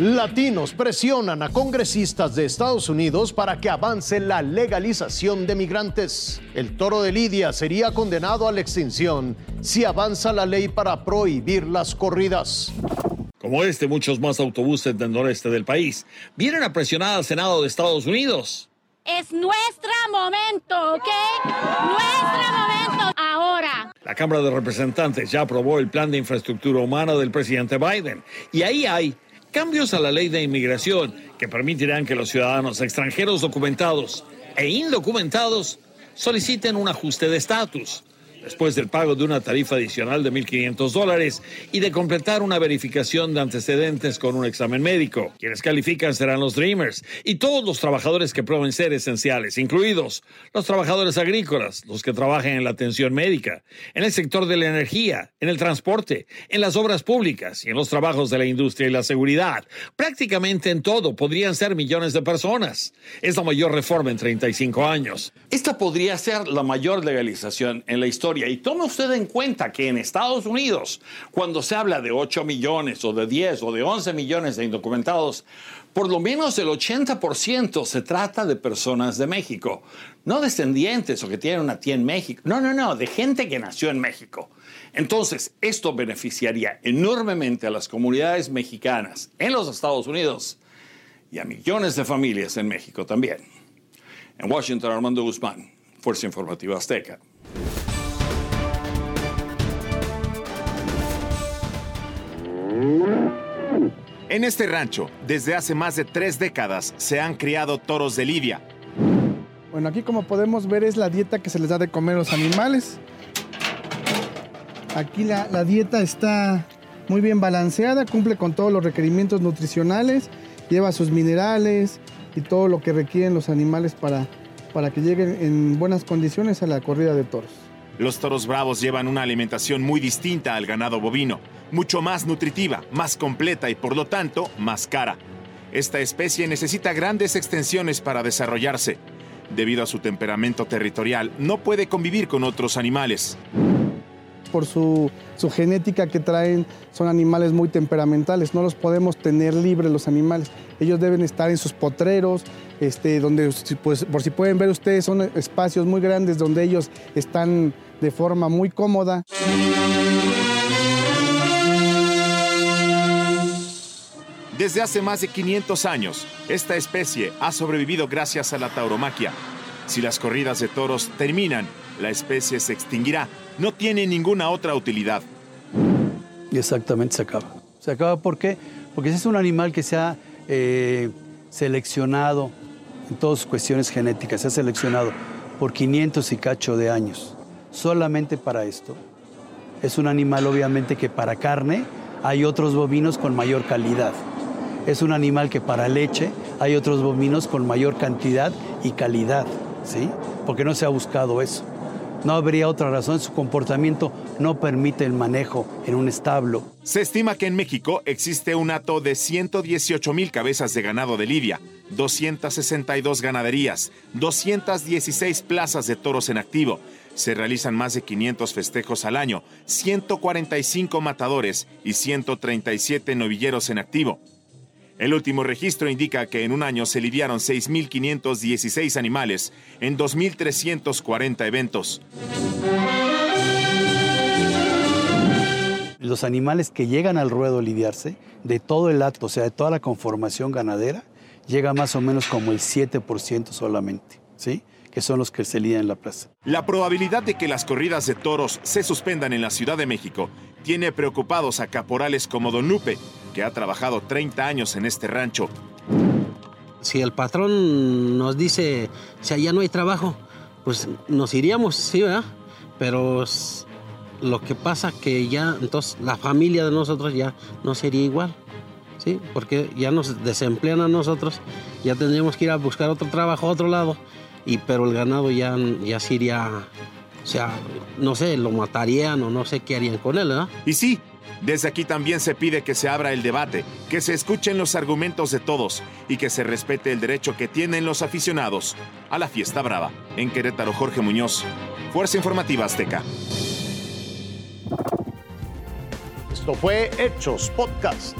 Latinos presionan a congresistas de Estados Unidos para que avance la legalización de migrantes. El toro de Lidia sería condenado a la extinción si avanza la ley para prohibir las corridas. Como este, muchos más autobuses del noreste del país vienen a presionar al Senado de Estados Unidos. Es nuestro momento, ¿ok? Nuestro momento ahora. La Cámara de Representantes ya aprobó el plan de infraestructura humana del presidente Biden y ahí hay cambios a la ley de inmigración que permitirán que los ciudadanos extranjeros documentados e indocumentados soliciten un ajuste de estatus después del pago de una tarifa adicional de 1.500 dólares y de completar una verificación de antecedentes con un examen médico. Quienes califican serán los Dreamers y todos los trabajadores que prueben ser esenciales, incluidos los trabajadores agrícolas, los que trabajen en la atención médica, en el sector de la energía, en el transporte, en las obras públicas y en los trabajos de la industria y la seguridad. Prácticamente en todo podrían ser millones de personas. Es la mayor reforma en 35 años. Esta podría ser la mayor legalización en la historia y tome usted en cuenta que en Estados Unidos, cuando se habla de 8 millones o de 10 o de 11 millones de indocumentados, por lo menos el 80% se trata de personas de México. No descendientes o que tienen una tía en México. No, no, no, de gente que nació en México. Entonces, esto beneficiaría enormemente a las comunidades mexicanas en los Estados Unidos y a millones de familias en México también. En Washington, Armando Guzmán, Fuerza Informativa Azteca. En este rancho, desde hace más de tres décadas, se han criado toros de lidia. Bueno, aquí como podemos ver es la dieta que se les da de comer a los animales. Aquí la, la dieta está muy bien balanceada, cumple con todos los requerimientos nutricionales, lleva sus minerales y todo lo que requieren los animales para, para que lleguen en buenas condiciones a la corrida de toros. Los toros bravos llevan una alimentación muy distinta al ganado bovino, mucho más nutritiva, más completa y por lo tanto más cara. Esta especie necesita grandes extensiones para desarrollarse. Debido a su temperamento territorial, no puede convivir con otros animales. Por su, genética que traen, son animales muy temperamentales. No los podemos tener libres los animales. Ellos deben estar en sus potreros, este, donde, pues, por si pueden ver ustedes, son espacios muy grandes donde ellos están de forma muy cómoda. Desde hace más de 500 años, esta especie ha sobrevivido gracias a la tauromaquia. Si las corridas de toros terminan, la especie se extinguirá. No tiene ninguna otra utilidad. Y exactamente se acaba. Se acaba ¿por qué? Porque es un animal que se ha eh, seleccionado en todas cuestiones genéticas, se ha seleccionado por 500 y cacho de años solamente para esto. Es un animal obviamente que para carne hay otros bovinos con mayor calidad. Es un animal que para leche hay otros bovinos con mayor cantidad y calidad, ¿sí? Porque no se ha buscado eso. No habría otra razón, su comportamiento no permite el manejo en un establo. Se estima que en México existe un hato de 118 mil cabezas de ganado de lidia, 262 ganaderías, 216 plazas de toros en activo, se realizan más de 500 festejos al año, 145 matadores y 137 novilleros en activo. El último registro indica que en un año se lidiaron 6.516 animales en 2.340 eventos. Los animales que llegan al ruedo lidiarse, de todo el acto, o sea, de toda la conformación ganadera, llega más o menos como el 7% solamente, ¿sí? que son los que se lían en la plaza. La probabilidad de que las corridas de toros se suspendan en la Ciudad de México tiene preocupados a caporales como Don Lupe, que ha trabajado 30 años en este rancho. Si el patrón nos dice, si allá no hay trabajo, pues nos iríamos, sí, ¿verdad? Pero lo que pasa que ya, entonces la familia de nosotros ya no sería igual, ¿sí? Porque ya nos desemplean a nosotros, ya tendríamos que ir a buscar otro trabajo a otro lado y pero el ganado ya, ya se iría, o sea, no sé, lo matarían o no sé qué harían con él, ¿verdad? Y sí, desde aquí también se pide que se abra el debate, que se escuchen los argumentos de todos y que se respete el derecho que tienen los aficionados a la fiesta brava. En Querétaro, Jorge Muñoz, Fuerza Informativa Azteca. Esto fue Hechos Podcast.